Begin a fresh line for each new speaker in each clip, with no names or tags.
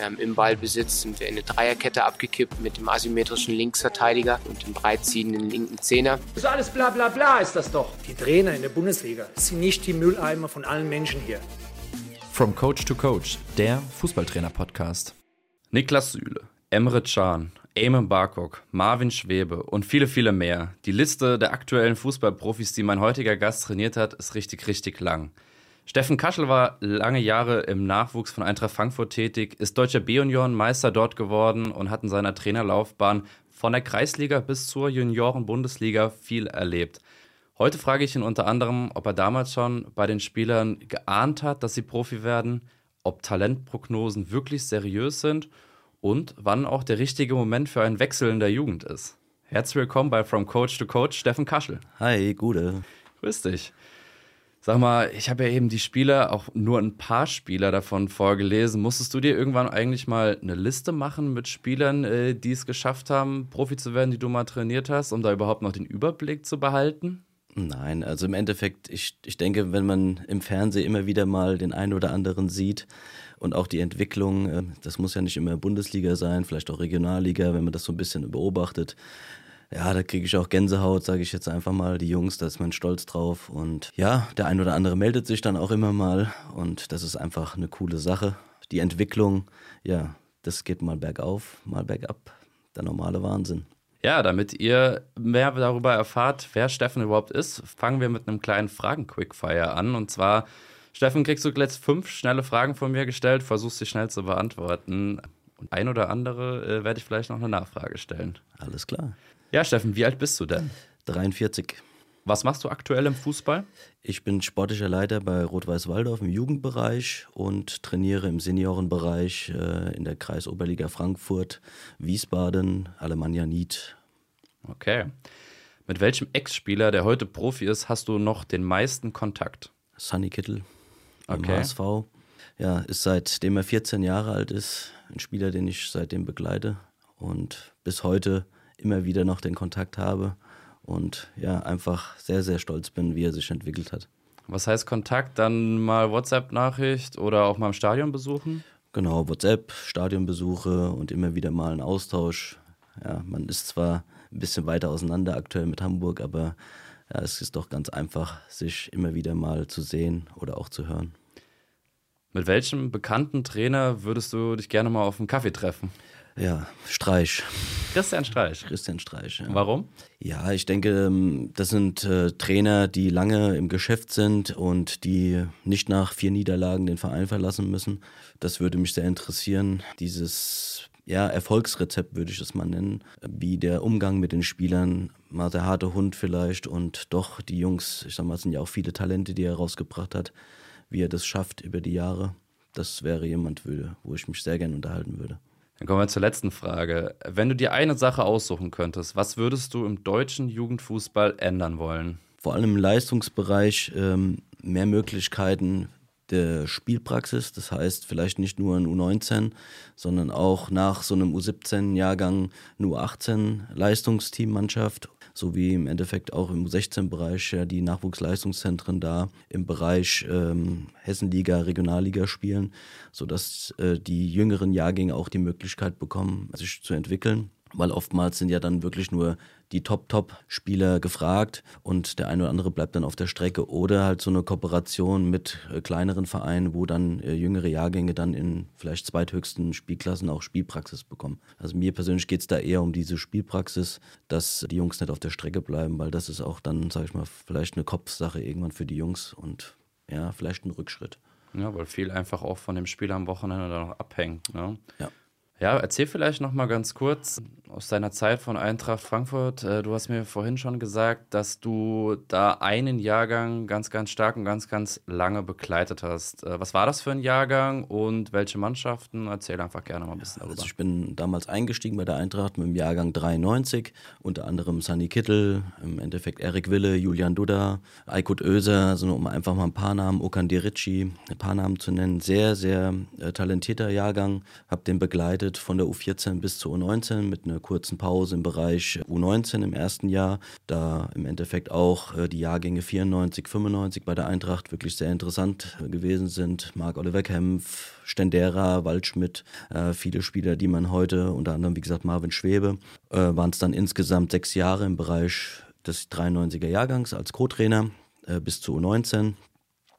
Ähm, Im Ballbesitz sind wir in eine Dreierkette abgekippt mit dem asymmetrischen Linksverteidiger und dem breitziehenden linken Zehner.
Das ist alles bla bla bla ist das doch.
Die Trainer in der Bundesliga sind nicht die Mülleimer von allen Menschen hier.
From Coach to Coach, der Fußballtrainer-Podcast. Niklas Süle, Emre Can, Eamon Barkok, Marvin Schwebe und viele, viele mehr. Die Liste der aktuellen Fußballprofis, die mein heutiger Gast trainiert hat, ist richtig, richtig lang. Steffen Kaschel war lange Jahre im Nachwuchs von Eintracht Frankfurt tätig, ist deutscher B-Union-Meister dort geworden und hat in seiner Trainerlaufbahn von der Kreisliga bis zur Junioren-Bundesliga viel erlebt. Heute frage ich ihn unter anderem, ob er damals schon bei den Spielern geahnt hat, dass sie Profi werden, ob Talentprognosen wirklich seriös sind und wann auch der richtige Moment für einen Wechsel in der Jugend ist. Herzlich willkommen bei From Coach to Coach, Steffen Kaschel.
Hi, Gude.
Grüß dich. Sag mal, ich habe ja eben die Spieler, auch nur ein paar Spieler davon vorgelesen. Musstest du dir irgendwann eigentlich mal eine Liste machen mit Spielern, äh, die es geschafft haben, Profi zu werden, die du mal trainiert hast, um da überhaupt noch den Überblick zu behalten?
Nein, also im Endeffekt, ich, ich denke, wenn man im Fernsehen immer wieder mal den einen oder anderen sieht und auch die Entwicklung, äh, das muss ja nicht immer Bundesliga sein, vielleicht auch Regionalliga, wenn man das so ein bisschen beobachtet, ja, da kriege ich auch Gänsehaut, sage ich jetzt einfach mal. Die Jungs, da ist man stolz drauf. Und ja, der ein oder andere meldet sich dann auch immer mal. Und das ist einfach eine coole Sache. Die Entwicklung, ja, das geht mal bergauf, mal bergab. Der normale Wahnsinn.
Ja, damit ihr mehr darüber erfahrt, wer Steffen überhaupt ist, fangen wir mit einem kleinen Fragen-Quickfire an. Und zwar, Steffen, kriegst du jetzt fünf schnelle Fragen von mir gestellt, versuchst sie schnell zu beantworten. Und ein oder andere äh, werde ich vielleicht noch eine Nachfrage stellen.
Alles klar.
Ja, Steffen, wie alt bist du denn?
43.
Was machst du aktuell im Fußball?
Ich bin sportlicher Leiter bei Rot-Weiß Waldorf im Jugendbereich und trainiere im Seniorenbereich äh, in der Kreisoberliga Frankfurt, Wiesbaden, Alemannia Nied.
Okay. Mit welchem Ex-Spieler, der heute Profi ist, hast du noch den meisten Kontakt?
Sunny Kittel
Okay.
HSV. Ja, ist seitdem er 14 Jahre alt ist, ein Spieler, den ich seitdem begleite und bis heute immer wieder noch den Kontakt habe und ja, einfach sehr, sehr stolz bin, wie er sich entwickelt hat.
Was heißt Kontakt? Dann mal WhatsApp-Nachricht oder auch mal im Stadion besuchen?
Genau, WhatsApp, Stadionbesuche und immer wieder mal ein Austausch. Ja, man ist zwar ein bisschen weiter auseinander aktuell mit Hamburg, aber ja, es ist doch ganz einfach, sich immer wieder mal zu sehen oder auch zu hören.
Mit welchem bekannten Trainer würdest du dich gerne mal auf einen Kaffee treffen?
Ja, Streich,
Christian Streich.
Christian Streich. Ja.
Warum?
Ja, ich denke, ähm, das sind äh, Trainer, die lange im Geschäft sind und die nicht nach vier Niederlagen den Verein verlassen müssen. Das würde mich sehr interessieren. Dieses ja, Erfolgsrezept würde ich es mal nennen, wie der Umgang mit den Spielern, mal der harte Hund vielleicht und doch die Jungs, ich sag mal, es sind ja auch viele Talente, die er rausgebracht hat, wie er das schafft über die Jahre. Das wäre jemand, würde, wo ich mich sehr gerne unterhalten würde.
Dann kommen wir zur letzten Frage. Wenn du dir eine Sache aussuchen könntest, was würdest du im deutschen Jugendfußball ändern wollen?
vor allem im Leistungsbereich ähm, mehr Möglichkeiten der Spielpraxis. Das heißt, vielleicht nicht nur ein U19, sondern auch nach so einem U17-Jahrgang eine U18-Leistungsteammannschaft, sowie im Endeffekt auch im U16-Bereich ja die Nachwuchsleistungszentren da im Bereich ähm, Hessenliga, Regionalliga spielen, sodass äh, die jüngeren Jahrgänge auch die Möglichkeit bekommen, sich zu entwickeln. Weil oftmals sind ja dann wirklich nur die Top-Top-Spieler gefragt und der eine oder andere bleibt dann auf der Strecke oder halt so eine Kooperation mit äh, kleineren Vereinen, wo dann äh, jüngere Jahrgänge dann in vielleicht zweithöchsten Spielklassen auch Spielpraxis bekommen. Also mir persönlich geht es da eher um diese Spielpraxis, dass die Jungs nicht auf der Strecke bleiben, weil das ist auch dann, sag ich mal, vielleicht eine Kopfsache irgendwann für die Jungs und ja, vielleicht ein Rückschritt.
Ja, weil viel einfach auch von dem Spiel am Wochenende dann noch abhängt. Ne?
Ja.
Ja, erzähl vielleicht noch mal ganz kurz aus deiner Zeit von Eintracht Frankfurt. Äh, Du hast mir vorhin schon gesagt, dass du da einen Jahrgang ganz, ganz stark und ganz, ganz lange begleitet hast. Äh, Was war das für ein Jahrgang und welche Mannschaften? Erzähl einfach gerne mal ein bisschen darüber.
Also ich bin damals eingestiegen bei der Eintracht mit dem Jahrgang 93, unter anderem Sunny Kittel, im Endeffekt Erik Wille, Julian Duda, Aykut Öser, also um einfach mal ein paar Namen, Okan Dirici, ein paar Namen zu nennen. Sehr, sehr äh, talentierter Jahrgang, habe den begleitet von der U14 bis zur U19 mit einer kurzen Pause im Bereich U19 im ersten Jahr. Da im Endeffekt auch äh, die Jahrgänge 94, 95 bei der Eintracht wirklich sehr interessant äh, gewesen sind. Marc-Oliver Kempf, Stendera, Waldschmidt, äh, viele Spieler, die man heute, unter anderem wie gesagt Marvin Schwebe, waren es dann insgesamt sechs Jahre im Bereich des 93er Jahrgangs als Co-Trainer bis zu U19.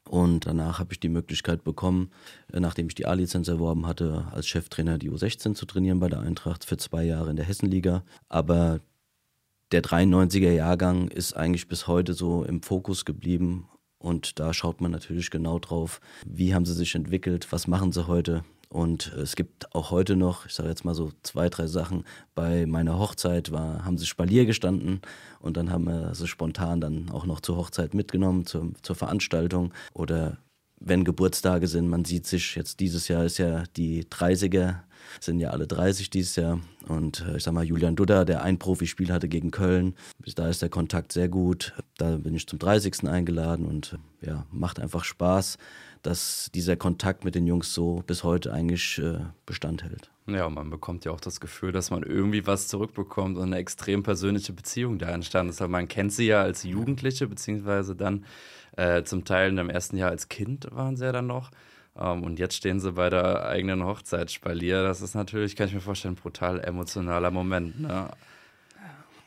Und danach habe ich die Möglichkeit bekommen, äh, nachdem ich die A-Lizenz erworben hatte, als Cheftrainer die U16 zu trainieren bei der Eintracht für zwei Jahre in der Hessenliga. Aber der 93er Jahrgang ist eigentlich bis heute so im Fokus geblieben. Und da schaut man natürlich genau drauf, wie haben sie sich entwickelt, was machen sie heute. Und es gibt auch heute noch, ich sage jetzt mal so zwei, drei Sachen. Bei meiner Hochzeit war, haben sie Spalier gestanden und dann haben wir sie spontan dann auch noch zur Hochzeit mitgenommen, zur, zur Veranstaltung. Oder wenn Geburtstage sind, man sieht sich, jetzt dieses Jahr ist ja die 30er, sind ja alle 30 dieses Jahr. Und äh, ich sag mal, Julian Dudda, der ein Profispiel hatte gegen Köln, da ist der Kontakt sehr gut. Da bin ich zum 30. eingeladen und ja, macht einfach Spaß dass dieser Kontakt mit den Jungs so bis heute eigentlich äh, Bestand hält.
Ja, man bekommt ja auch das Gefühl, dass man irgendwie was zurückbekommt und eine extrem persönliche Beziehung da entstanden ist. Man kennt sie ja als Jugendliche, beziehungsweise dann äh, zum Teil in dem ersten Jahr als Kind waren sie ja dann noch. Um, ähm, und jetzt stehen sie bei der eigenen Hochzeitsspalier. Das ist natürlich, kann ich mir vorstellen, ein brutal emotionaler Moment. Ne?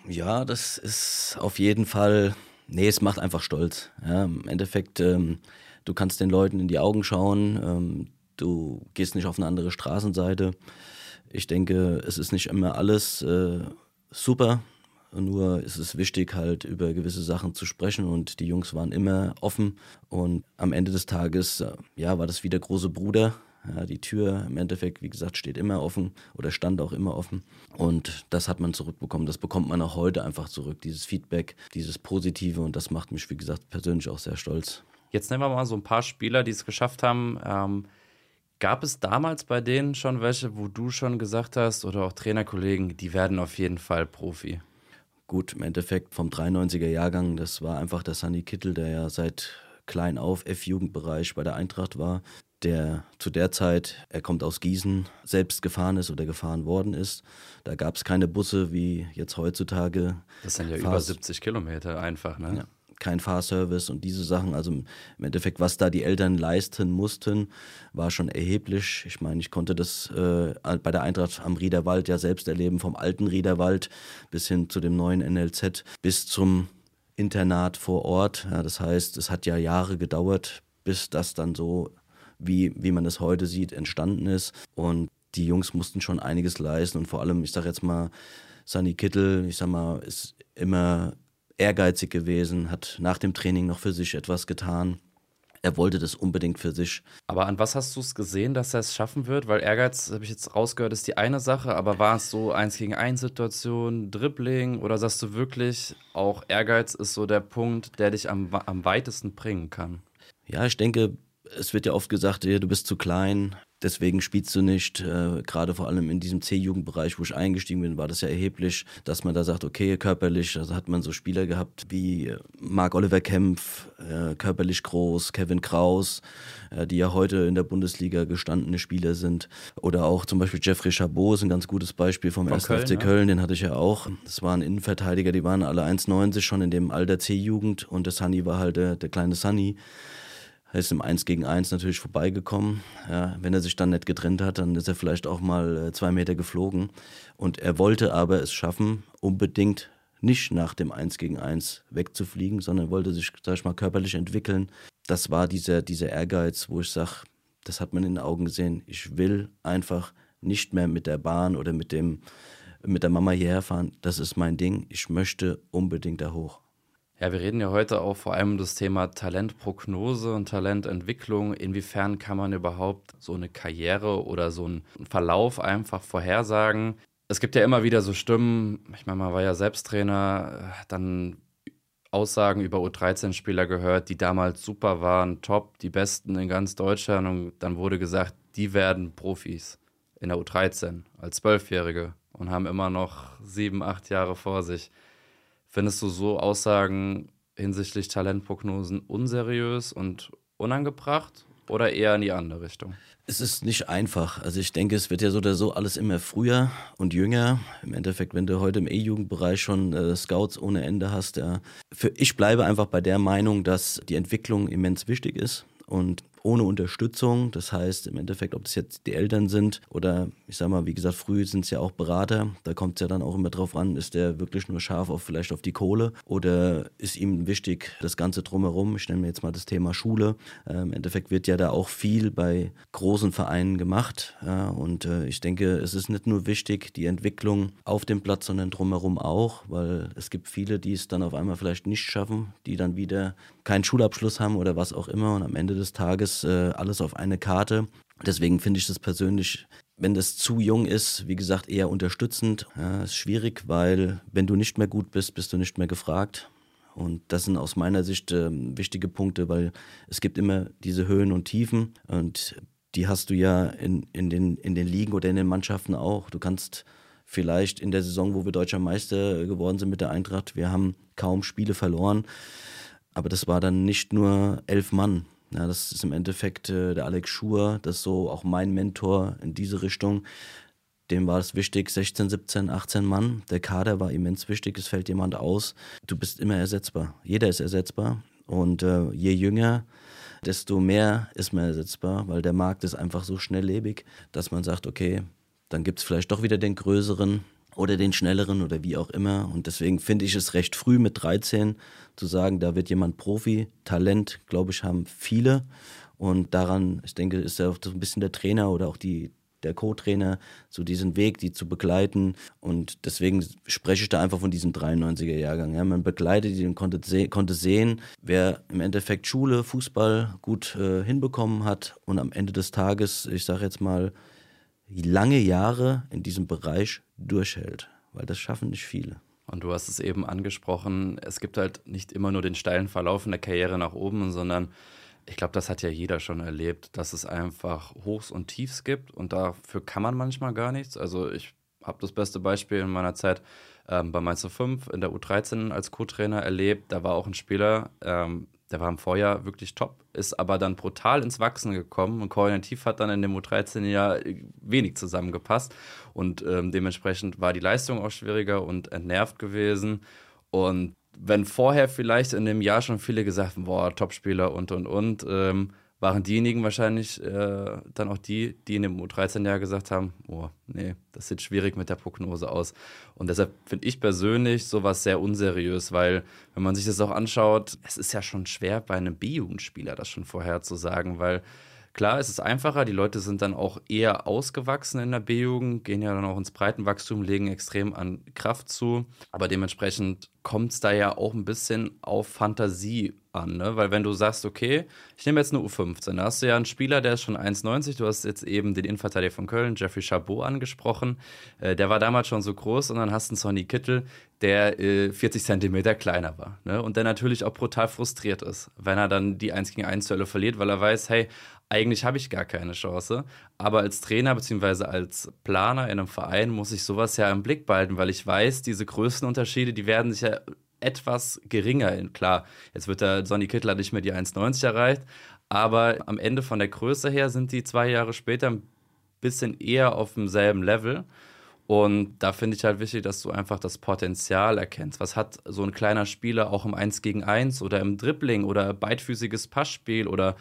Ja, das ist auf jeden Fall, nee, es macht einfach stolz. Ja, Im Endeffekt ähm, Du kannst den Leuten in die Augen schauen. Ähm, du gehst nicht auf eine andere Straßenseite. Ich denke, es ist nicht immer alles äh, super. Nur ist es wichtig, halt über gewisse Sachen zu sprechen und die Jungs waren immer offen. Und am Ende des Tages, äh, ja, war das wie der große Bruder. Ja, die Tür im Endeffekt, wie gesagt, steht immer offen oder stand auch immer offen. Und das hat man zurückbekommen. Das bekommt man auch heute einfach zurück, dieses Feedback, dieses Positive. Und das macht mich, wie gesagt, persönlich auch sehr stolz.
Jetzt nehmen wir mal so ein paar Spieler, die es geschafft haben. Ähm, gab es damals bei denen schon welche, wo du schon gesagt hast, oder auch Trainerkollegen, die werden auf jeden Fall Profi?
Gut, im Endeffekt vom 93er Jahrgang, das war einfach der Sunny Kittel, der ja seit klein auf F-Jugendbereich bei der Eintracht war, der zu der Zeit, er kommt aus Gießen, selbst gefahren ist oder gefahren worden ist. Da gab es keine Busse wie jetzt heutzutage.
Das sind ja Fahr über 70 Kilometer einfach, ne?
Ja kein Fahrservice und diese Sachen. Also im Endeffekt, was da die Eltern leisten mussten, war schon erheblich. Ich meine, ich konnte das äh, bei der Eintracht am Riederwald ja selbst erleben, vom alten Riederwald bis hin zu dem neuen NLZ, bis zum Internat vor Ort. Ja, das heißt, es hat ja Jahre gedauert, bis das dann so, wie, wie man es heute sieht, entstanden ist. Und die Jungs mussten schon einiges leisten und vor allem, ich sage jetzt mal, Sunny Kittel, ich sag mal, ist immer ehrgeizig gewesen, hat nach dem Training noch für sich etwas getan. Er wollte das unbedingt für sich.
Aber an was hast du es gesehen, dass er es schaffen wird? Weil Ehrgeiz, habe ich jetzt rausgehört, ist die eine Sache, aber war es so eins gegen eins Situation, Dribbling oder sagst du wirklich, auch Ehrgeiz ist so der Punkt, der dich am, am weitesten bringen kann?
Ja, ich denke, es wird ja oft gesagt, du bist zu klein, deswegen spielst du nicht. Äh, Gerade vor allem in diesem C-Jugendbereich, wo ich eingestiegen bin, war das ja erheblich, dass man da sagt, okay, körperlich, also hat man so Spieler gehabt wie äh, Marc-Oliver Kempf, äh, körperlich groß, Kevin Kraus, äh, die ja heute in der Bundesliga gestandene Spieler sind. Oder auch zum Beispiel Jeffrey Chabot ist ein ganz gutes Beispiel vom 1. FC ja. Köln, den hatte ich ja auch. Das waren Innenverteidiger, die waren alle 1,90 schon in dem Alter C-Jugend und der Sunny war halt der, der kleine Sunny. Er ist im 1 gegen 1 natürlich vorbeigekommen. Ja, wenn er sich dann nicht getrennt hat, dann ist er vielleicht auch mal äh, zwei Meter geflogen. Und er wollte aber es schaffen, unbedingt nicht nach dem 1 gegen 1 wegzufliegen, sondern wollte sich, sag ich mal, körperlich entwickeln. Das war dieser, dieser Ehrgeiz, wo ich sage, das hat man in den Augen gesehen. Ich will einfach nicht mehr mit der Bahn oder mit, dem, mit der Mama hierher fahren. Das ist mein Ding. Ich möchte unbedingt da hoch.
Ja, wir reden ja heute auch vor allem um das Thema Talentprognose und Talententwicklung. Inwiefern kann man überhaupt so eine Karriere oder so einen Verlauf einfach vorhersagen? Es gibt ja immer wieder so Stimmen, ich meine, man war ja selbst Trainer, dann Aussagen über U13-Spieler gehört, die damals super waren, top, die besten in ganz Deutschland. Und dann wurde gesagt, die werden Profis in der U13 als Zwölfjährige und haben immer noch sieben, acht Jahre vor sich. Findest du so Aussagen hinsichtlich Talentprognosen unseriös und unangebracht? oder eher in die andere Richtung?
Es ist nicht einfach. Also ich denke, es wird ja so oder so alles immer früher und jünger. Im Endeffekt, wenn du heute im E-Jugendbereich schon äh, Scouts ohne Ende hast, ja. Für, ich bleibe einfach bei der Meinung, dass die Entwicklung immens wichtig ist. Und ohne Unterstützung. Das heißt im Endeffekt, ob das jetzt die Eltern sind oder ich sag mal, wie gesagt, früh sind es ja auch Berater. Da kommt es ja dann auch immer drauf an, ist der wirklich nur scharf auf vielleicht auf die Kohle oder ist ihm wichtig das Ganze drumherum. Ich nenne mir jetzt mal das Thema Schule. Äh, Im Endeffekt wird ja da auch viel bei großen Vereinen gemacht. Ja, und äh, ich denke, es ist nicht nur wichtig, die Entwicklung auf dem Platz, sondern drumherum auch, weil es gibt viele, die es dann auf einmal vielleicht nicht schaffen, die dann wieder keinen Schulabschluss haben oder was auch immer und am Ende des Tages äh, alles auf eine Karte. Deswegen finde ich das persönlich, wenn das zu jung ist, wie gesagt, eher unterstützend. Ja, ist schwierig, weil wenn du nicht mehr gut bist, bist du nicht mehr gefragt. Und das sind aus meiner Sicht äh, wichtige Punkte, weil es gibt immer diese Höhen und Tiefen und die hast du ja in, in, den, in den Ligen oder in den Mannschaften auch. Du kannst vielleicht in der Saison, wo wir deutscher Meister geworden sind mit der Eintracht, wir haben kaum Spiele verloren. Aber das war dann nicht nur elf Mann. Ja, das ist im Endeffekt äh, der Alex Schur, das ist so auch mein Mentor in diese Richtung. Dem war es wichtig, 16, 17, 18 Mann. Der Kader war immens wichtig, es fällt jemand aus. Du bist immer ersetzbar. Jeder ist ersetzbar. Und äh, je jünger, desto mehr ist man ersetzbar, weil der Markt ist einfach so schnelllebig, dass man sagt, okay, dann gibt es vielleicht doch wieder den größeren, oder den schnelleren oder wie auch immer. Und deswegen finde ich es recht früh mit 13 zu sagen, da wird jemand Profi. Talent, glaube ich, haben viele. Und daran, ich denke, ist ja auch so ein bisschen der Trainer oder auch die, der Co-Trainer, so diesen Weg, die zu begleiten. Und deswegen spreche ich da einfach von diesem 93er-Jahrgang. Ja, man begleitet die und konnte, se konnte sehen, wer im Endeffekt Schule, Fußball gut äh, hinbekommen hat und am Ende des Tages, ich sage jetzt mal, lange Jahre in diesem Bereich durchhält, weil das schaffen nicht viele.
Und du hast es eben angesprochen, es gibt halt nicht immer nur den steilen Verlauf in der Karriere nach oben, sondern ich glaube, das hat ja jeder schon erlebt, dass es einfach Hochs und Tiefs gibt und dafür kann man manchmal gar nichts. Also ich habe das beste Beispiel in meiner Zeit ähm, bei Mainz 5 in der U13 als Co-Trainer erlebt. Da war auch ein Spieler, ähm, der war im Vorjahr wirklich top, ist aber dann brutal ins Wachsen gekommen und koordinativ hat dann in dem U13-Jahr wenig zusammengepasst und ähm, dementsprechend war die Leistung auch schwieriger und entnervt gewesen. Und wenn vorher vielleicht in dem Jahr schon viele gesagt haben, boah, Topspieler und und und, ähm, waren diejenigen wahrscheinlich äh, dann auch die, die in dem U13-Jahr gesagt haben, oh, nee, das sieht schwierig mit der Prognose aus. Und deshalb finde ich persönlich sowas sehr unseriös, weil wenn man sich das auch anschaut, es ist ja schon schwer bei einem B-Jugendspieler das schon vorher zu sagen, weil Klar, es ist einfacher, die Leute sind dann auch eher ausgewachsen in der B-Jugend, gehen ja dann auch ins Breitenwachstum, legen extrem an Kraft zu. Aber dementsprechend kommt es da ja auch ein bisschen auf Fantasie an, ne? Weil wenn du sagst, okay, ich nehme jetzt eine U15, da hast du ja einen Spieler, der ist schon 1,90, du hast jetzt eben den Innenverteidiger von Köln, Jeffrey Chabot, angesprochen. Äh, der war damals schon so groß und dann hast du einen Sonny Kittel, der äh, 40 Zentimeter kleiner war. Ne? Und der natürlich auch brutal frustriert ist, wenn er dann die 1 gegen 1 Duelle verliert, weil er weiß, hey, eigentlich habe ich gar keine Chance. Aber als Trainer bzw. als Planer in einem Verein muss ich sowas ja im Blick behalten, weil ich weiß, diese Größenunterschiede, die werden sich ja etwas geringer. Klar, jetzt wird der Sonny Kittler nicht mehr die 1,90 erreicht, aber am Ende von der Größe her sind die zwei Jahre später ein bisschen eher auf demselben Level. Und da finde ich halt wichtig, dass du einfach das Potenzial erkennst. Was hat so ein kleiner Spieler auch im 1 gegen 1 oder im Dribbling oder beidfüßiges Passspiel oder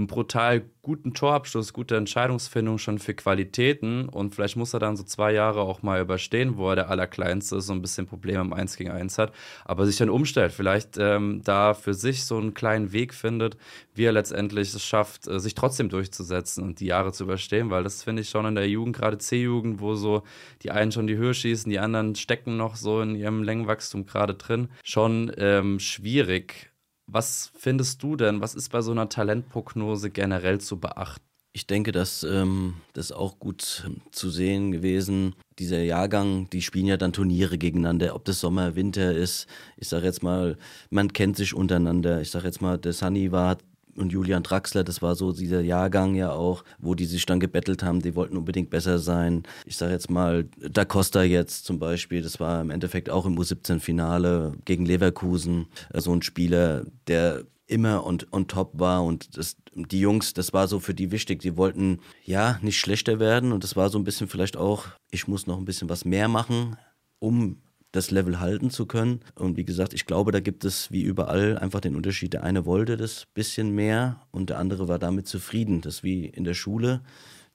einen brutal guten Torabschluss, gute Entscheidungsfindung schon für Qualitäten. Und vielleicht muss er dann so zwei Jahre auch mal überstehen, wo er der Allerkleinste so ein bisschen Probleme im 1 gegen 1 hat, aber sich dann umstellt, vielleicht ähm, da für sich so einen kleinen Weg findet, wie er letztendlich es schafft, äh, sich trotzdem durchzusetzen und die Jahre zu überstehen, weil das finde ich schon in der Jugend, gerade C-Jugend, wo so die einen schon die Höhe schießen, die anderen stecken noch so in ihrem Längenwachstum gerade drin, schon ähm, schwierig was findest du denn, was ist bei so einer Talentprognose generell zu beachten?
Ich denke, dass ähm, das auch gut ähm, zu sehen gewesen. Dieser Jahrgang, die spielen ja dann Turniere gegeneinander, ob das Sommer, Winter ist. Ich sage jetzt mal, man kennt sich untereinander. Ich sage jetzt mal, der Sunny war und Julian Draxler, das war so dieser Jahrgang ja auch, wo die sich dann gebettelt haben, die wollten unbedingt besser sein. Ich sage jetzt mal, Da Costa jetzt zum Beispiel, das war im Endeffekt auch im U17-Finale gegen Leverkusen, äh, so ein Spieler, der immer und on top war und das, die Jungs, das war so für die wichtig. Die wollten ja nicht schlechter werden und das war so ein bisschen vielleicht auch, ich muss noch ein bisschen was mehr machen, um das Level halten zu können. Und wie gesagt, ich glaube, da gibt es wie überall einfach den Unterschied. Der eine wollte das bisschen mehr und der andere war damit zufrieden. Das ist wie in der Schule.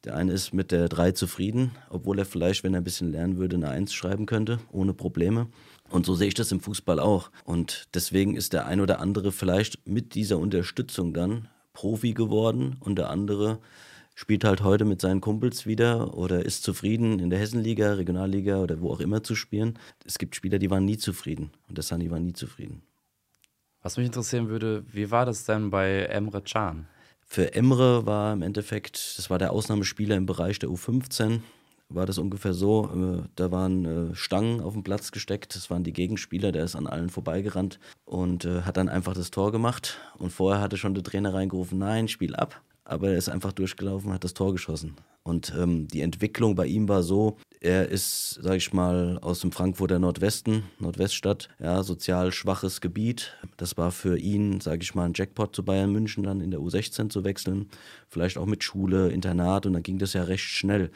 Der eine ist mit der 3 zufrieden, obwohl er vielleicht, wenn er ein bisschen lernen würde, eine 1 schreiben könnte, ohne Probleme. Und so sehe ich das im Fußball auch. Und deswegen ist der ein oder andere vielleicht mit dieser Unterstützung dann Profi geworden und der andere spielt halt heute mit seinen Kumpels wieder oder ist zufrieden in der Hessenliga, Regionalliga oder wo auch immer zu spielen. Es gibt Spieler, die waren nie zufrieden und der Sani war nie zufrieden.
Was mich interessieren würde, wie war das denn bei Emre Can?
Für Emre war im Endeffekt, das war der Ausnahmespieler im Bereich der U15, war das ungefähr so. Äh, da waren äh, Stangen auf dem Platz gesteckt, das waren die Gegenspieler, der ist an allen vorbeigerannt und äh, hat dann einfach das Tor gemacht. Und vorher hatte schon der Trainer reingerufen, nein, Spiel ab aber er ist einfach durchgelaufen, hat das Tor geschossen. Und ähm, die Entwicklung bei ihm war so, er ist, sag ich mal, aus dem Frankfurter Nordwesten, Nordweststadt, ja, sozial schwaches Gebiet. Das war für ihn, sag ich mal, ein Jackpot zu Bayern München dann in der U16 zu wechseln. Vielleicht auch mit Schule, Internat und dann ging das ja recht schnell.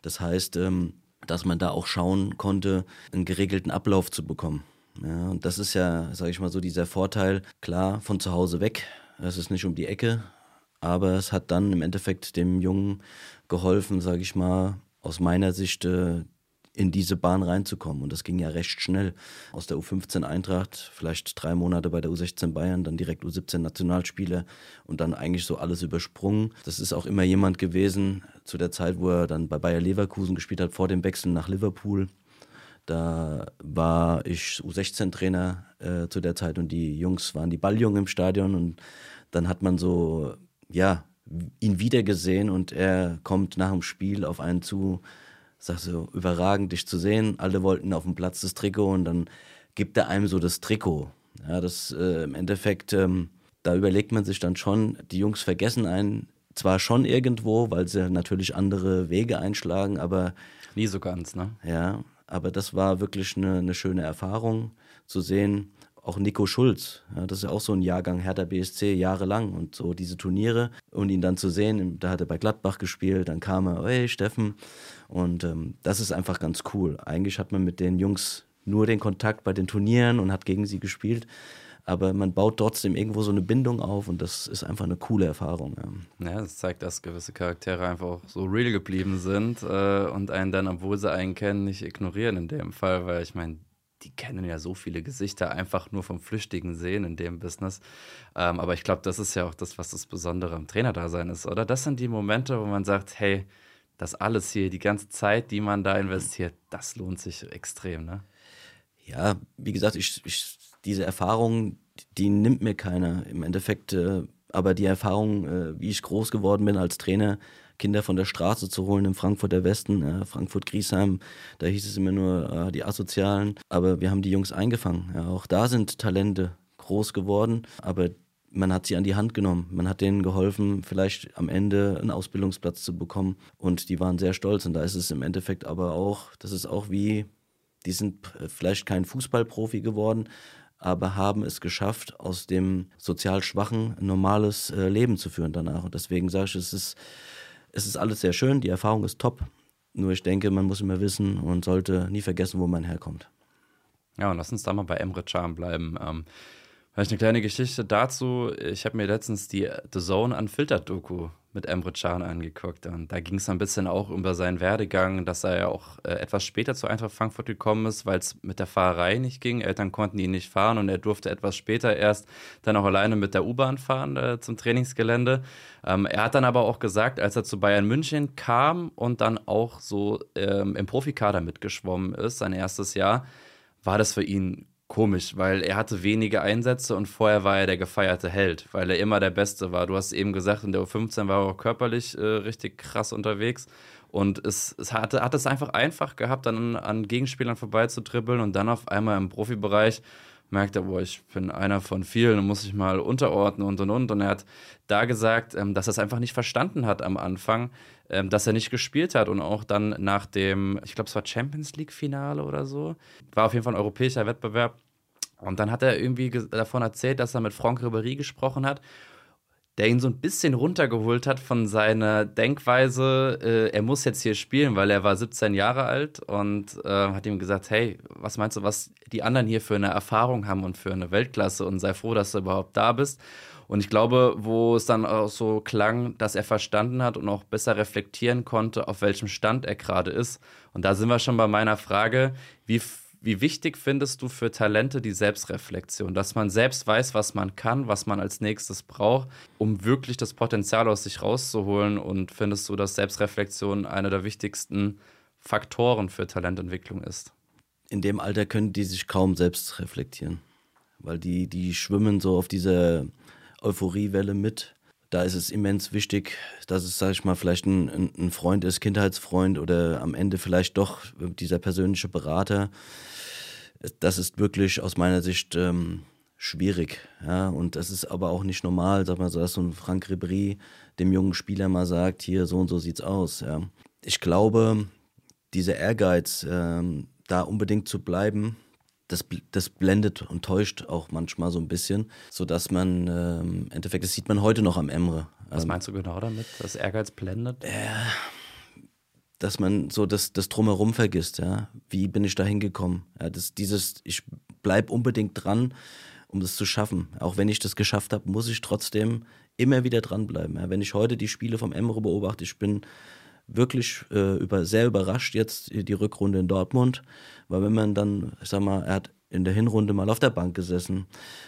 Das heißt, ähm, dass man da auch schauen konnte, einen geregelten Ablauf zu bekommen. Ja, und das ist ja, sag ich mal so, dieser Vorteil, klar, von zu Hause weg. Es ist nicht um die Ecke, aber es hat dann im Endeffekt dem Jungen geholfen, sage ich mal, aus meiner Sicht äh, in diese Bahn reinzukommen. Und das ging ja recht schnell. Aus der U15 Eintracht, vielleicht drei Monate bei der U16 Bayern, dann direkt U17 Nationalspieler und dann eigentlich so alles übersprungen. Das ist auch immer jemand gewesen zu der Zeit, wo er dann bei Bayer Leverkusen gespielt hat, vor dem Wechsel nach Liverpool. Da war ich U16-Trainer äh, zu der Zeit und die Jungs waren die Balljungen im Stadion und dann hat man so ja, ihn wiedergesehen und er kommt nach dem Spiel auf einen zu, sagt so, überragend dich zu sehen. Alle wollten auf dem Platz das Trikot und dann gibt er einem so das Trikot. Ja, das äh, im Endeffekt, ähm, da überlegt man sich dann schon, die Jungs vergessen einen zwar schon irgendwo, weil sie natürlich andere Wege einschlagen, aber.
Nie so ganz, ne?
Ja, aber das war wirklich eine, eine schöne Erfahrung zu sehen, auch Nico Schulz, ja, das ist ja auch so ein Jahrgang Hertha BSC jahrelang und so diese Turniere und ihn dann zu sehen, da hat er bei Gladbach gespielt, dann kam er, hey Steffen und ähm, das ist einfach ganz cool. Eigentlich hat man mit den Jungs nur den Kontakt bei den Turnieren und hat gegen sie gespielt, aber man baut trotzdem irgendwo so eine Bindung auf und das ist einfach eine coole Erfahrung.
Ja, ja das zeigt, dass gewisse Charaktere einfach so real geblieben sind äh, und einen dann, obwohl sie einen kennen, nicht ignorieren in dem Fall, weil ich meine, die kennen ja so viele Gesichter einfach nur vom flüchtigen Sehen in dem Business. Ähm, aber ich glaube, das ist ja auch das, was das Besondere am Trainerdasein ist, oder? Das sind die Momente, wo man sagt, hey, das alles hier, die ganze Zeit, die man da investiert, das lohnt sich extrem, ne?
Ja, wie gesagt, ich, ich diese Erfahrung, die nimmt mir keiner. Im Endeffekt, äh, aber die Erfahrung, äh, wie ich groß geworden bin als Trainer, Kinder von der Straße zu holen im Frankfurter Westen, äh, Frankfurt-Griesheim, da hieß es immer nur äh, die Asozialen. Aber wir haben die Jungs eingefangen. Ja, auch da sind Talente groß geworden, aber man hat sie an die Hand genommen. Man hat denen geholfen, vielleicht am Ende einen Ausbildungsplatz zu bekommen. Und die waren sehr stolz. Und da ist es im Endeffekt aber auch, das ist auch wie, die sind vielleicht kein Fußballprofi geworden, aber haben es geschafft, aus dem sozial Schwachen ein normales äh, Leben zu führen danach. Und deswegen sage ich, es ist es ist alles sehr schön, die Erfahrung ist top. Nur ich denke, man muss immer wissen und sollte nie vergessen, wo man herkommt.
Ja, und lass uns da mal bei Emre Can bleiben. Ähm, Vielleicht eine kleine Geschichte dazu. Ich habe mir letztens die The Zone Unfiltered Doku mit Emre Can angeguckt. Und da ging es ein bisschen auch über seinen Werdegang, dass er ja auch äh, etwas später zu Eintracht Frankfurt gekommen ist, weil es mit der Fahrerei nicht ging. Eltern konnten ihn nicht fahren und er durfte etwas später erst dann auch alleine mit der U-Bahn fahren äh, zum Trainingsgelände. Ähm, er hat dann aber auch gesagt, als er zu Bayern München kam und dann auch so ähm, im Profikader mitgeschwommen ist, sein erstes Jahr, war das für ihn komisch, weil er hatte wenige Einsätze und vorher war er der gefeierte Held, weil er immer der Beste war. Du hast eben gesagt, in der U15 war er auch körperlich äh, richtig krass unterwegs und es, es hatte, hat es einfach einfach gehabt, dann an Gegenspielern vorbeizutribbeln und dann auf einmal im Profibereich merkt er, boah, ich bin einer von vielen und muss ich mal unterordnen und und und. Und er hat da gesagt, ähm, dass er es einfach nicht verstanden hat am Anfang, ähm, dass er nicht gespielt hat und auch dann nach dem, ich glaube, es war Champions League-Finale oder so, war auf jeden Fall ein europäischer Wettbewerb. Und dann hat er irgendwie davon erzählt, dass er mit Franck Ribéry gesprochen hat, der ihn so ein bisschen runtergeholt hat von seiner Denkweise, äh, er muss jetzt hier spielen, weil er war 17 Jahre alt und äh, hat ihm gesagt, hey, was meinst du, was die anderen hier für eine Erfahrung haben und für eine Weltklasse und sei froh, dass du überhaupt da bist. Und ich glaube, wo es dann auch so klang, dass er verstanden hat und auch besser reflektieren konnte, auf welchem Stand er gerade ist. Und da sind wir schon bei meiner Frage, wie wie wichtig findest du für Talente die Selbstreflexion, dass man selbst weiß, was man kann, was man als nächstes braucht, um wirklich das Potenzial aus sich rauszuholen? Und findest du, dass Selbstreflexion einer der wichtigsten Faktoren für Talententwicklung ist?
In dem Alter können die sich kaum selbst reflektieren, weil die, die schwimmen so auf dieser Euphoriewelle mit. Da ist es immens wichtig, dass es, sag ich mal, vielleicht ein, ein Freund ist, Kindheitsfreund oder am Ende vielleicht doch dieser persönliche Berater, das ist wirklich aus meiner Sicht ähm, schwierig. Ja? Und das ist aber auch nicht normal, sag mal so, dass so ein Frank Ribéry dem jungen Spieler mal sagt, hier so und so sieht's aus. Ja? Ich glaube, dieser Ehrgeiz, ähm, da unbedingt zu bleiben, das, das blendet und täuscht auch manchmal so ein bisschen, sodass man ähm, im Endeffekt, das sieht man heute noch am Emre.
Was ähm, meinst du genau damit, dass Ehrgeiz blendet?
Äh, dass man so das, das Drumherum vergisst, ja. Wie bin ich da hingekommen? Ja, das, dieses, ich bleib unbedingt dran, um das zu schaffen. Auch wenn ich das geschafft habe, muss ich trotzdem immer wieder dranbleiben. Ja. Wenn ich heute die Spiele vom Emre beobachte, ich bin wirklich äh, über, sehr überrascht jetzt die Rückrunde in Dortmund, weil wenn man dann, ich sag mal, er hat in der Hinrunde mal auf der Bank gesessen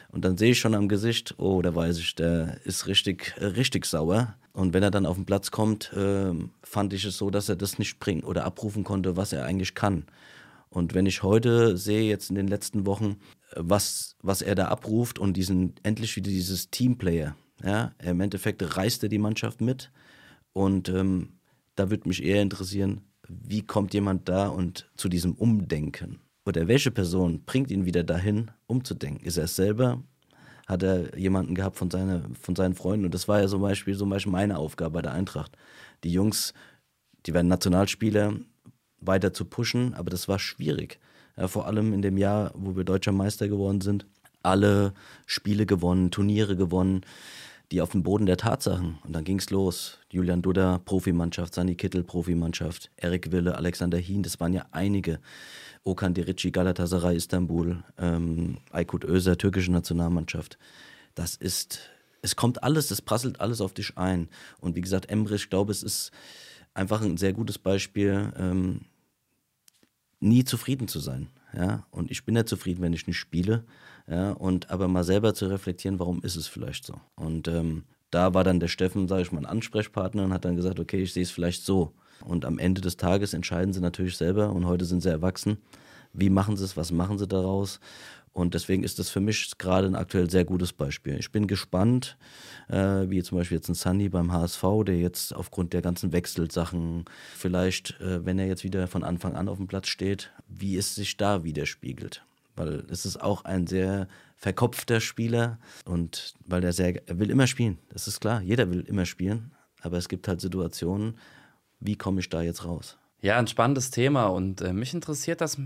und dann sehe ich schon am Gesicht, oh, da weiß ich, der ist richtig, richtig sauer. Und wenn er dann auf den Platz kommt, äh, fand ich es so, dass er das nicht bringen oder abrufen konnte, was er eigentlich kann. Und wenn ich heute sehe, jetzt in den letzten Wochen, was, was er da abruft und diesen, endlich wieder dieses Teamplayer, ja, im Endeffekt reißt er die Mannschaft mit. Und ähm, da würde mich eher interessieren, wie kommt jemand da und zu diesem Umdenken? Oder welche Person bringt ihn wieder dahin, umzudenken? Ist er es selber? hat er jemanden gehabt von, seine, von seinen Freunden. Und das war ja zum Beispiel, zum Beispiel meine Aufgabe bei der Eintracht. Die Jungs, die werden Nationalspieler, weiter zu pushen, aber das war schwierig. Ja, vor allem in dem Jahr, wo wir deutscher Meister geworden sind, alle Spiele gewonnen, Turniere gewonnen, die auf dem Boden der Tatsachen. Und dann ging es los. Julian Dudda, Profimannschaft, Sani Kittel, Profimannschaft, Erik Wille, Alexander Hien, das waren ja einige. Okan Dirici, Galatasaray Istanbul, ähm, Aykut Özer, türkische Nationalmannschaft. Das ist, es kommt alles, es prasselt alles auf dich ein. Und wie gesagt, Emre, ich glaube, es ist einfach ein sehr gutes Beispiel, ähm, nie zufrieden zu sein. Ja? Und ich bin ja zufrieden, wenn ich nicht spiele. Ja? Und aber mal selber zu reflektieren, warum ist es vielleicht so? Und ähm, da war dann der Steffen, sage ich mal, ein Ansprechpartner und hat dann gesagt, okay, ich sehe es vielleicht so. Und am Ende des Tages entscheiden sie natürlich selber und heute sind sie erwachsen. Wie machen sie es? Was machen sie daraus? Und deswegen ist das für mich gerade ein aktuell sehr gutes Beispiel. Ich bin gespannt, äh, wie zum Beispiel jetzt ein Sunny beim HSV, der jetzt aufgrund der ganzen Wechselsachen vielleicht, äh, wenn er jetzt wieder von Anfang an auf dem Platz steht, wie es sich da widerspiegelt. Weil es ist auch ein sehr verkopfter Spieler und weil er sehr, er will immer spielen. Das ist klar, jeder will immer spielen. Aber es gibt halt Situationen, wie komme ich da jetzt raus?
Ja, ein spannendes Thema und äh, mich interessiert das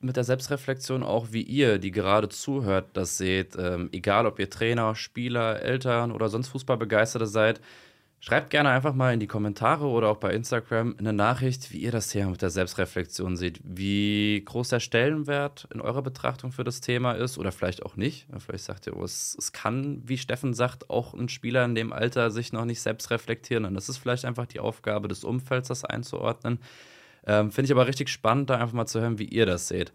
mit der Selbstreflexion auch, wie ihr, die gerade zuhört, das seht. Ähm, egal, ob ihr Trainer, Spieler, Eltern oder sonst Fußballbegeisterte seid. Schreibt gerne einfach mal in die Kommentare oder auch bei Instagram eine Nachricht, wie ihr das Thema mit der Selbstreflexion seht, wie groß der Stellenwert in eurer Betrachtung für das Thema ist oder vielleicht auch nicht. Vielleicht sagt ihr, oh, es, es kann, wie Steffen sagt, auch ein Spieler in dem Alter sich noch nicht selbst reflektieren. Und das ist vielleicht einfach die Aufgabe des Umfelds, das einzuordnen. Ähm, Finde ich aber richtig spannend, da einfach mal zu hören, wie ihr das seht.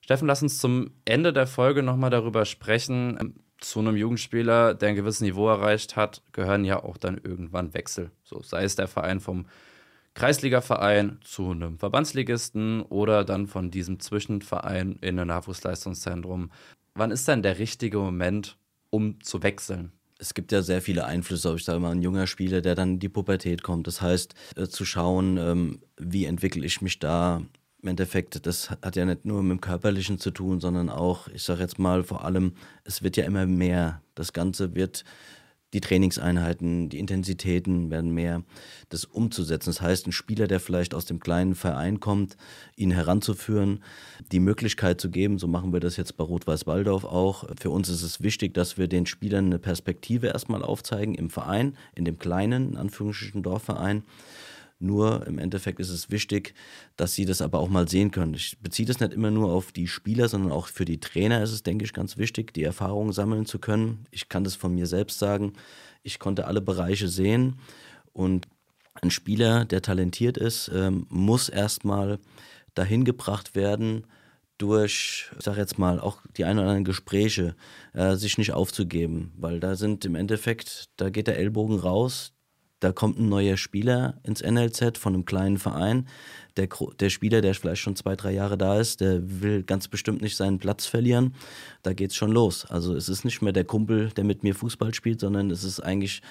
Steffen, lass uns zum Ende der Folge nochmal darüber sprechen. Ähm, zu einem Jugendspieler, der ein gewisses Niveau erreicht hat, gehören ja auch dann irgendwann Wechsel. So sei es der Verein vom Kreisligaverein zu einem Verbandsligisten oder dann von diesem Zwischenverein in ein Nachwuchsleistungszentrum. Wann ist denn der richtige Moment, um zu wechseln?
Es gibt ja sehr viele Einflüsse, ich sage mal, ein junger Spieler, der dann in die Pubertät kommt. Das heißt, äh, zu schauen, ähm, wie entwickle ich mich da. Im Endeffekt, das hat ja nicht nur mit dem Körperlichen zu tun, sondern auch, ich sage jetzt mal vor allem, es wird ja immer mehr. Das Ganze wird die Trainingseinheiten, die Intensitäten werden mehr, das umzusetzen. Das heißt, ein Spieler, der vielleicht aus dem kleinen Verein kommt, ihn heranzuführen, die Möglichkeit zu geben, so machen wir das jetzt bei Rot-Weiß Waldorf auch. Für uns ist es wichtig, dass wir den Spielern eine Perspektive erstmal aufzeigen im Verein, in dem kleinen, in Anführungsstrichen Dorfverein. Nur im Endeffekt ist es wichtig, dass sie das aber auch mal sehen können. Ich beziehe das nicht immer nur auf die Spieler, sondern auch für die Trainer ist es, denke ich, ganz wichtig, die Erfahrungen sammeln zu können. Ich kann das von mir selbst sagen. Ich konnte alle Bereiche sehen und ein Spieler, der talentiert ist, ähm, muss erstmal dahin gebracht werden, durch, ich sag jetzt mal, auch die ein oder anderen Gespräche, äh, sich nicht aufzugeben, weil da sind im Endeffekt, da geht der Ellbogen raus, da kommt ein neuer Spieler ins NLZ von einem kleinen Verein. Der, der Spieler, der vielleicht schon zwei, drei Jahre da ist, der will ganz bestimmt nicht seinen Platz verlieren. Da geht's schon los. Also es ist nicht mehr der Kumpel, der mit mir Fußball spielt, sondern es ist eigentlich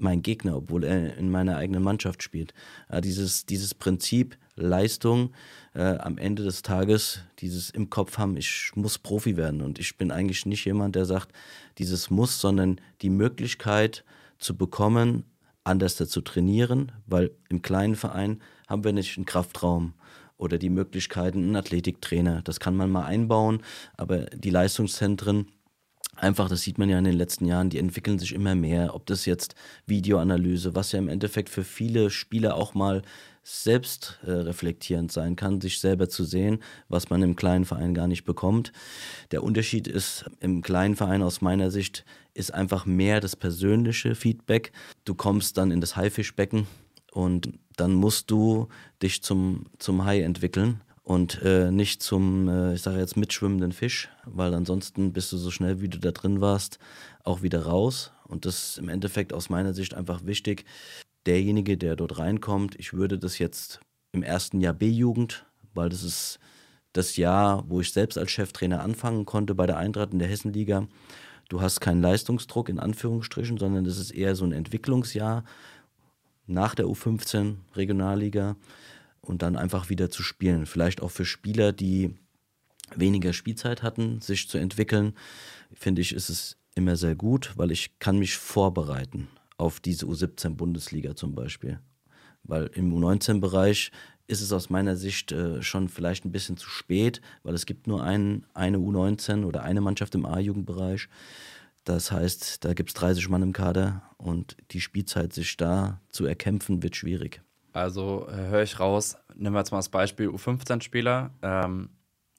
mein Gegner, obwohl er in meiner eigenen Mannschaft spielt. Ja, dieses, dieses Prinzip Leistung äh, am Ende des Tages, dieses im Kopf haben, ich muss Profi werden. Und ich bin eigentlich nicht jemand, der sagt, dieses muss, sondern die Möglichkeit zu bekommen, anders zu trainieren, weil im kleinen Verein haben wir nicht einen Kraftraum oder die Möglichkeiten, einen Athletiktrainer. Das kann man mal einbauen, aber die Leistungszentren, einfach, das sieht man ja in den letzten Jahren, die entwickeln sich immer mehr. Ob das jetzt Videoanalyse, was ja im Endeffekt für viele Spieler auch mal selbst äh, reflektierend sein kann, sich selber zu sehen, was man im kleinen Verein gar nicht bekommt. Der Unterschied ist im kleinen Verein aus meiner Sicht ist einfach mehr das persönliche Feedback. Du kommst dann in das Haifischbecken und dann musst du dich zum, zum Hai entwickeln und äh, nicht zum, äh, ich sage jetzt, mitschwimmenden Fisch, weil ansonsten bist du so schnell, wie du da drin warst, auch wieder raus. Und das ist im Endeffekt aus meiner Sicht einfach wichtig, derjenige, der dort reinkommt, ich würde das jetzt im ersten Jahr B-Jugend, weil das ist das Jahr, wo ich selbst als Cheftrainer anfangen konnte bei der Eintracht in der Hessenliga. Du hast keinen Leistungsdruck in Anführungsstrichen, sondern das ist eher so ein Entwicklungsjahr nach der U15 Regionalliga und dann einfach wieder zu spielen. Vielleicht auch für Spieler, die weniger Spielzeit hatten, sich zu entwickeln, finde ich, ist es immer sehr gut, weil ich kann mich vorbereiten auf diese U17-Bundesliga zum Beispiel. Weil im U19-Bereich ist es aus meiner Sicht äh, schon vielleicht ein bisschen zu spät, weil es gibt nur ein, eine U19 oder eine Mannschaft im A-Jugendbereich. Das heißt, da gibt es 30 Mann im Kader und die Spielzeit sich da zu erkämpfen, wird schwierig.
Also äh, höre ich raus, nehmen wir jetzt mal das Beispiel U15-Spieler, ähm,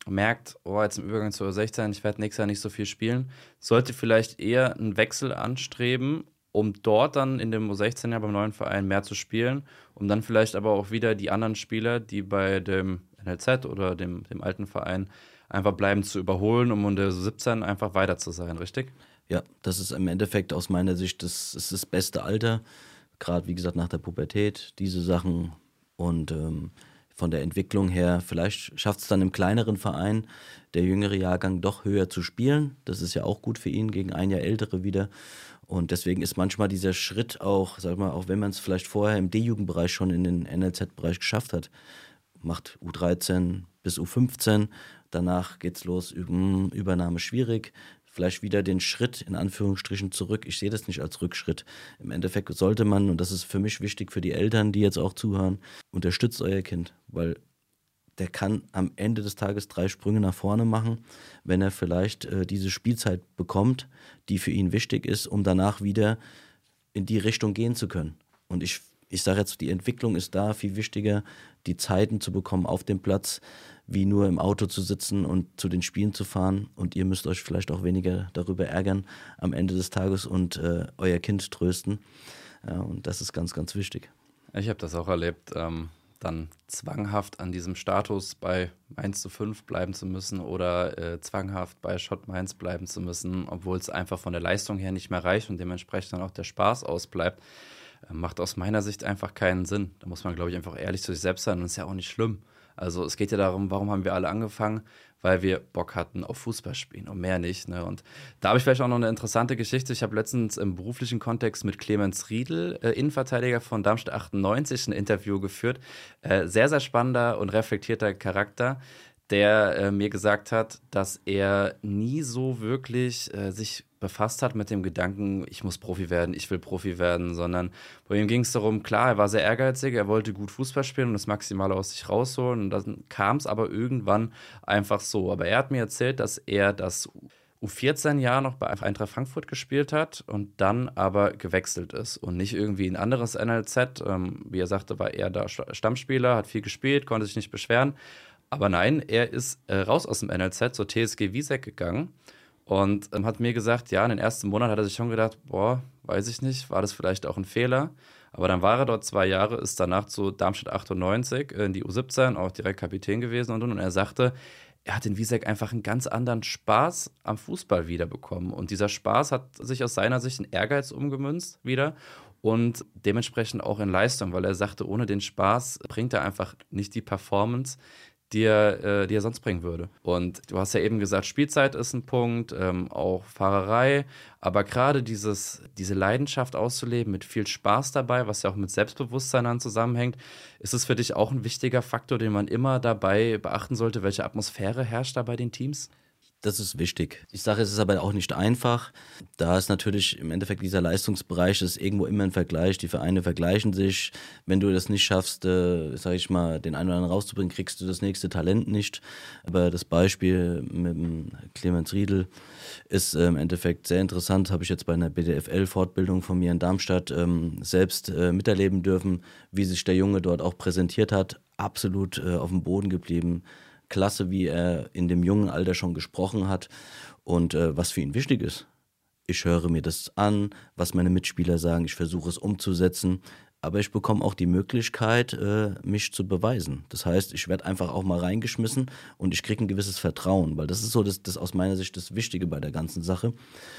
merkt, oh, jetzt im Übergang zur U16, ich werde nächstes Jahr nicht so viel spielen, sollte vielleicht eher einen Wechsel anstreben um dort dann in dem U16 Jahr beim neuen Verein mehr zu spielen, um dann vielleicht aber auch wieder die anderen Spieler, die bei dem NLZ oder dem, dem alten Verein einfach bleiben zu überholen, um in der 17 einfach weiter zu sein, richtig?
Ja, das ist im Endeffekt aus meiner Sicht das, ist das beste Alter, gerade wie gesagt nach der Pubertät, diese Sachen und ähm, von der Entwicklung her, vielleicht schafft es dann im kleineren Verein der jüngere Jahrgang doch höher zu spielen. Das ist ja auch gut für ihn, gegen ein Jahr ältere wieder. Und deswegen ist manchmal dieser Schritt auch, sag mal, auch wenn man es vielleicht vorher im D-Jugendbereich schon in den NLZ-Bereich geschafft hat, macht U13 bis U15, danach geht's los, Übernahme schwierig, vielleicht wieder den Schritt in Anführungsstrichen zurück. Ich sehe das nicht als Rückschritt. Im Endeffekt sollte man, und das ist für mich wichtig für die Eltern, die jetzt auch zuhören, unterstützt euer Kind, weil der kann am Ende des Tages drei Sprünge nach vorne machen, wenn er vielleicht äh, diese Spielzeit bekommt, die für ihn wichtig ist, um danach wieder in die Richtung gehen zu können. Und ich, ich sage jetzt, die Entwicklung ist da viel wichtiger, die Zeiten zu bekommen auf dem Platz, wie nur im Auto zu sitzen und zu den Spielen zu fahren. Und ihr müsst euch vielleicht auch weniger darüber ärgern am Ende des Tages und äh, euer Kind trösten. Ja, und das ist ganz, ganz wichtig.
Ich habe das auch erlebt. Ähm dann zwanghaft an diesem Status bei 1 zu 5 bleiben zu müssen oder äh, zwanghaft bei Schott Mainz bleiben zu müssen, obwohl es einfach von der Leistung her nicht mehr reicht und dementsprechend dann auch der Spaß ausbleibt, äh, macht aus meiner Sicht einfach keinen Sinn. Da muss man, glaube ich, einfach ehrlich zu sich selbst sein und ist ja auch nicht schlimm. Also es geht ja darum, warum haben wir alle angefangen? Weil wir Bock hatten auf Fußball spielen und mehr nicht. Ne? Und da habe ich vielleicht auch noch eine interessante Geschichte. Ich habe letztens im beruflichen Kontext mit Clemens Riedel, äh, Innenverteidiger von Darmstadt 98, ein Interview geführt. Äh, sehr, sehr spannender und reflektierter Charakter der äh, mir gesagt hat, dass er nie so wirklich äh, sich befasst hat mit dem Gedanken, ich muss Profi werden, ich will Profi werden, sondern bei ihm ging es darum, klar, er war sehr ehrgeizig, er wollte gut Fußball spielen und das Maximale aus sich rausholen und dann kam es aber irgendwann einfach so. Aber er hat mir erzählt, dass er das U14-Jahr noch bei Eintracht Frankfurt gespielt hat und dann aber gewechselt ist und nicht irgendwie ein anderes NLZ. Ähm, wie er sagte, war er da Stammspieler, hat viel gespielt, konnte sich nicht beschweren. Aber nein, er ist äh, raus aus dem NLZ zur TSG Wiesek gegangen und ähm, hat mir gesagt, ja, in den ersten Monaten hat er sich schon gedacht, boah, weiß ich nicht, war das vielleicht auch ein Fehler. Aber dann war er dort zwei Jahre, ist danach zu Darmstadt 98 in die U17, auch direkt Kapitän gewesen und, und er sagte, er hat in Wiesek einfach einen ganz anderen Spaß am Fußball wiederbekommen. Und dieser Spaß hat sich aus seiner Sicht in Ehrgeiz umgemünzt wieder und dementsprechend auch in Leistung, weil er sagte, ohne den Spaß bringt er einfach nicht die Performance, die er, äh, die er sonst bringen würde. Und du hast ja eben gesagt, Spielzeit ist ein Punkt, ähm, auch Fahrerei, aber gerade dieses, diese Leidenschaft auszuleben mit viel Spaß dabei, was ja auch mit Selbstbewusstsein dann zusammenhängt, ist es für dich auch ein wichtiger Faktor, den man immer dabei beachten sollte, welche Atmosphäre herrscht da bei den Teams?
Das ist wichtig. Ich sage, es ist aber auch nicht einfach. Da ist natürlich im Endeffekt dieser Leistungsbereich, ist irgendwo immer ein Vergleich. Die Vereine vergleichen sich. Wenn du das nicht schaffst, äh, sage ich mal, den einen oder anderen rauszubringen, kriegst du das nächste Talent nicht. Aber das Beispiel mit dem Clemens Riedel ist äh, im Endeffekt sehr interessant. Habe ich jetzt bei einer BDFL-Fortbildung von mir in Darmstadt ähm, selbst äh, miterleben dürfen, wie sich der Junge dort auch präsentiert hat. Absolut äh, auf dem Boden geblieben klasse, wie er in dem jungen Alter schon gesprochen hat und äh, was für ihn wichtig ist. Ich höre mir das an, was meine Mitspieler sagen, ich versuche es umzusetzen, aber ich bekomme auch die Möglichkeit, äh, mich zu beweisen. Das heißt, ich werde einfach auch mal reingeschmissen und ich kriege ein gewisses Vertrauen, weil das ist so das, das aus meiner Sicht das Wichtige bei der ganzen Sache.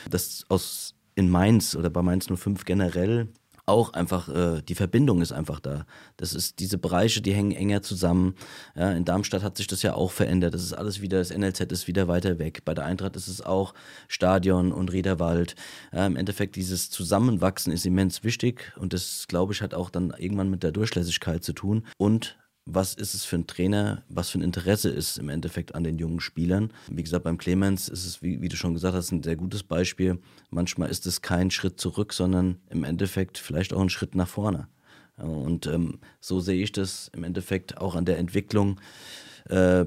Das aus in Mainz oder bei Mainz 05 generell auch einfach, äh, die Verbindung ist einfach da. Das ist, diese Bereiche, die hängen enger zusammen. Ja, in Darmstadt hat sich das ja auch verändert. Das ist alles wieder, das NLZ ist wieder weiter weg. Bei der Eintracht ist es auch Stadion und Riederwald. Ja, Im Endeffekt, dieses Zusammenwachsen ist immens wichtig und das, glaube ich, hat auch dann irgendwann mit der Durchlässigkeit zu tun. Und was ist es für ein Trainer, was für ein Interesse ist im Endeffekt an den jungen Spielern. Wie gesagt, beim Clemens ist es, wie, wie, du schon gesagt hast, ein sehr gutes Beispiel. Manchmal ist es kein Schritt zurück, sondern im Endeffekt vielleicht auch ein Schritt nach vorne. Und ähm, so sehe ich das im Endeffekt auch an der Entwicklung äh,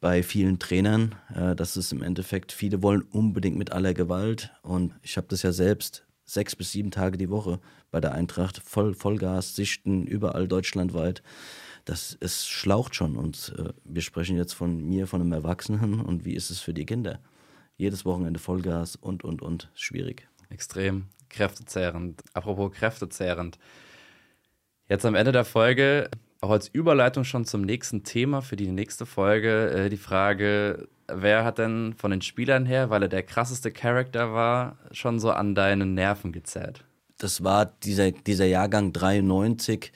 bei vielen Trainern, äh, dass es im Endeffekt, viele wollen unbedingt mit aller Gewalt. Und ich habe das ja selbst sechs bis sieben Tage die Woche bei der Eintracht, voll Vollgas, Sichten, überall deutschlandweit das es schlaucht schon. Und äh, wir sprechen jetzt von mir, von einem Erwachsenen. Und wie ist es für die Kinder? Jedes Wochenende Vollgas und, und, und. Schwierig.
Extrem kräftezehrend. Apropos kräftezehrend. Jetzt am Ende der Folge, auch als Überleitung schon zum nächsten Thema für die nächste Folge, äh, die Frage, wer hat denn von den Spielern her, weil er der krasseste Charakter war, schon so an deinen Nerven gezerrt?
Das war dieser, dieser Jahrgang 93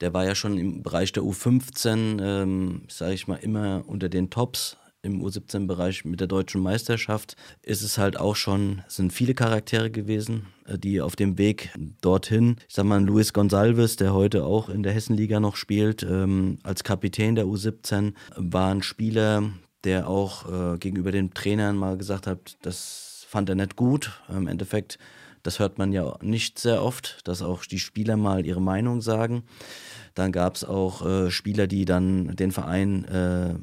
der war ja schon im Bereich der U15, ähm, sage ich mal, immer unter den Tops. Im U17-Bereich mit der deutschen Meisterschaft ist es halt auch schon, sind viele Charaktere gewesen, äh, die auf dem Weg dorthin, ich sag mal, Luis Gonsalves, der heute auch in der Hessenliga noch spielt, ähm, als Kapitän der U17, war ein Spieler, der auch äh, gegenüber den Trainern mal gesagt hat, das fand er nicht gut. Im Endeffekt das hört man ja nicht sehr oft, dass auch die Spieler mal ihre Meinung sagen. Dann gab es auch äh, Spieler, die dann den Verein äh,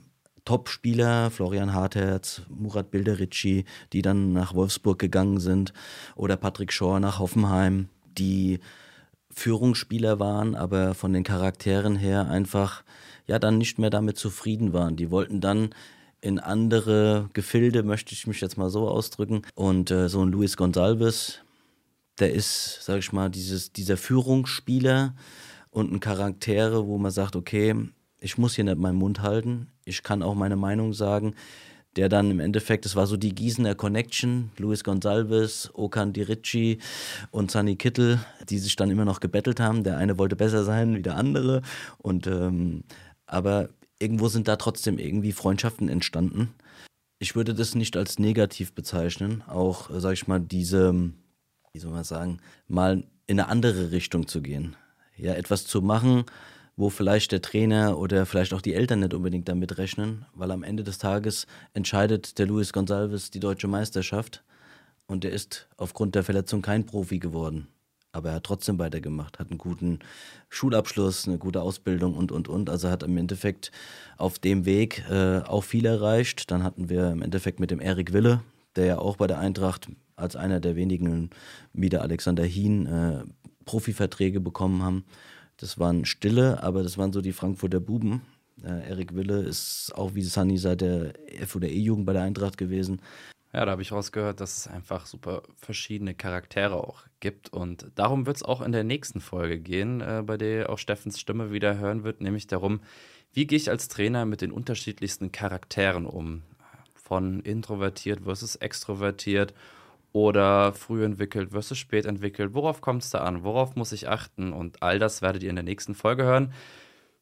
Top-Spieler, Florian Hartherz, Murat Bilderitschi, die dann nach Wolfsburg gegangen sind, oder Patrick Schor nach Hoffenheim, die Führungsspieler waren, aber von den Charakteren her einfach ja dann nicht mehr damit zufrieden waren. Die wollten dann in andere Gefilde, möchte ich mich jetzt mal so ausdrücken. Und äh, so ein Luis Gonsalves, der ist, sag ich mal, dieses, dieser Führungsspieler und ein Charaktere, wo man sagt, okay, ich muss hier nicht meinen Mund halten, ich kann auch meine Meinung sagen. Der dann im Endeffekt, das war so die Gießener Connection, Luis Gonsalves, Okan Dirici und Sunny Kittel, die sich dann immer noch gebettelt haben. Der eine wollte besser sein wie der andere. Und ähm, aber irgendwo sind da trotzdem irgendwie Freundschaften entstanden. Ich würde das nicht als negativ bezeichnen. Auch, sag ich mal, diese wie soll man sagen, mal in eine andere Richtung zu gehen. Ja, etwas zu machen, wo vielleicht der Trainer oder vielleicht auch die Eltern nicht unbedingt damit rechnen, weil am Ende des Tages entscheidet der Luis Gonsalves die deutsche Meisterschaft und er ist aufgrund der Verletzung kein Profi geworden. Aber er hat trotzdem weitergemacht, hat einen guten Schulabschluss, eine gute Ausbildung und, und, und. Also hat im Endeffekt auf dem Weg äh, auch viel erreicht. Dann hatten wir im Endeffekt mit dem Erik Wille, der ja auch bei der Eintracht als einer der wenigen wieder Alexander Hien äh, Profiverträge bekommen haben. Das waren stille, aber das waren so die Frankfurter Buben. Äh, Erik Wille ist auch wie Sunny seit der F- oder E-Jugend bei der Eintracht gewesen.
Ja, da habe ich rausgehört, dass es einfach super verschiedene Charaktere auch gibt. Und darum wird es auch in der nächsten Folge gehen, äh, bei der auch Steffens Stimme wieder hören wird, nämlich darum, wie gehe ich als Trainer mit den unterschiedlichsten Charakteren um? Von introvertiert versus extrovertiert oder früh entwickelt versus spät entwickelt. Worauf kommt es da an? Worauf muss ich achten? Und all das werdet ihr in der nächsten Folge hören.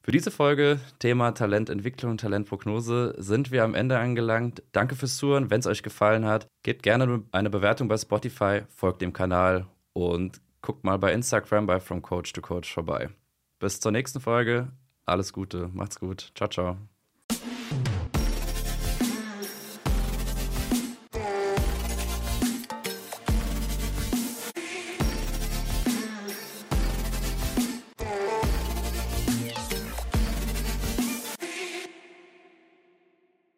Für diese Folge, Thema Talententwicklung und Talentprognose, sind wir am Ende angelangt. Danke fürs Zuhören. Wenn es euch gefallen hat, gebt gerne eine Bewertung bei Spotify, folgt dem Kanal und guckt mal bei Instagram bei From Coach to Coach vorbei. Bis zur nächsten Folge. Alles Gute. Macht's gut. Ciao, ciao.